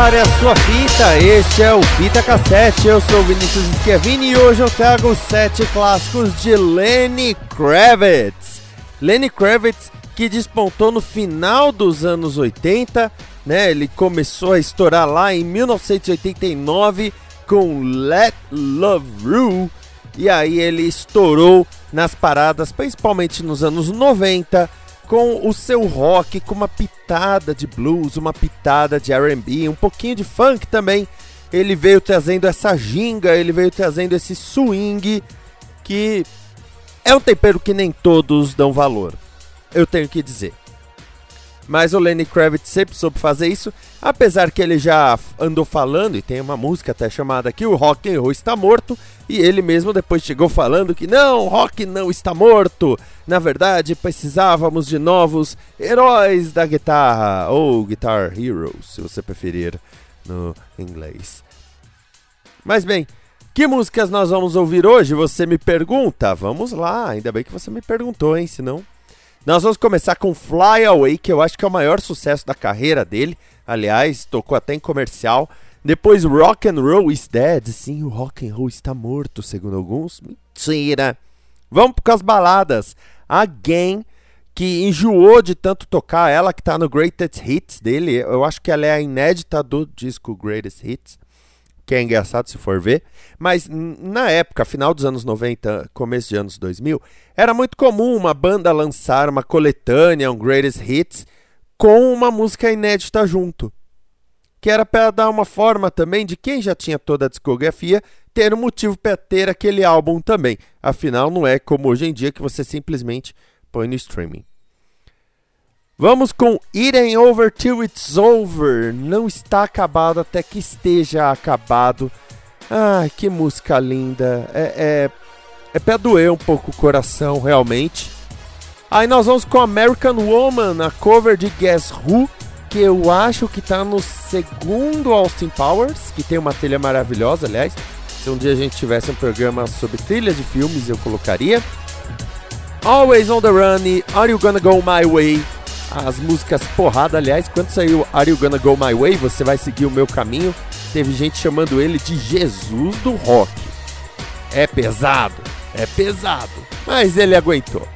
Prepare a sua fita, este é o Fita Cassete, eu sou Vinícius Schiavini e hoje eu trago os sete clássicos de Lenny Kravitz. Lenny Kravitz que despontou no final dos anos 80, né? Ele começou a estourar lá em 1989 com Let Love Rule e aí ele estourou nas paradas, principalmente nos anos 90 com o seu rock, com uma pitada de blues, uma pitada de R&B, um pouquinho de funk também. Ele veio trazendo essa ginga, ele veio trazendo esse swing que é um tempero que nem todos dão valor. Eu tenho que dizer. Mas o Lenny Kravitz sempre soube fazer isso, apesar que ele já andou falando, e tem uma música até chamada aqui, o Rock and Roll está morto, e ele mesmo depois chegou falando que não, rock não está morto. Na verdade, precisávamos de novos heróis da guitarra, ou Guitar Heroes, se você preferir no inglês. Mas bem, que músicas nós vamos ouvir hoje? Você me pergunta? Vamos lá, ainda bem que você me perguntou, hein? Senão nós vamos começar com Fly Away, que eu acho que é o maior sucesso da carreira dele. Aliás, tocou até em comercial. Depois Rock and Roll is Dead. Sim, o rock and roll está morto, segundo alguns. Mentira. Vamos com as baladas. Again, que enjoou de tanto tocar. Ela que está no Greatest Hits dele. Eu acho que ela é a inédita do disco Greatest Hits que é engraçado se for ver, mas na época, final dos anos 90, começo de anos 2000, era muito comum uma banda lançar uma coletânea, um greatest hits, com uma música inédita junto. Que era para dar uma forma também de quem já tinha toda a discografia ter um motivo para ter aquele álbum também. Afinal, não é como hoje em dia que você simplesmente põe no streaming. Vamos com It Ain't Over Till It's Over. Não está acabado até que esteja acabado. Ai, que música linda. É, é, é pra doer um pouco o coração, realmente. Aí nós vamos com American Woman, a cover de Guess Who, que eu acho que tá no segundo Austin Powers, que tem uma trilha maravilhosa, aliás. Se um dia a gente tivesse um programa sobre trilhas de filmes, eu colocaria. Always on the Run Are You Gonna Go My Way? As músicas porrada. Aliás, quando saiu Are You Gonna Go My Way, você vai seguir o meu caminho. Teve gente chamando ele de Jesus do rock. É pesado, é pesado, mas ele aguentou.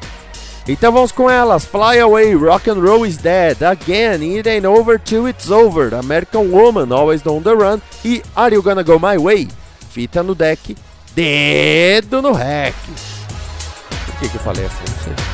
Então vamos com elas: Fly Away, Rock and Roll is Dead, Again, It Ain't Over Till It's Over, American Woman, Always on the Run e Are You Gonna Go My Way? Fita no deck, dedo no rec. Por que, que eu falei assim? Não sei.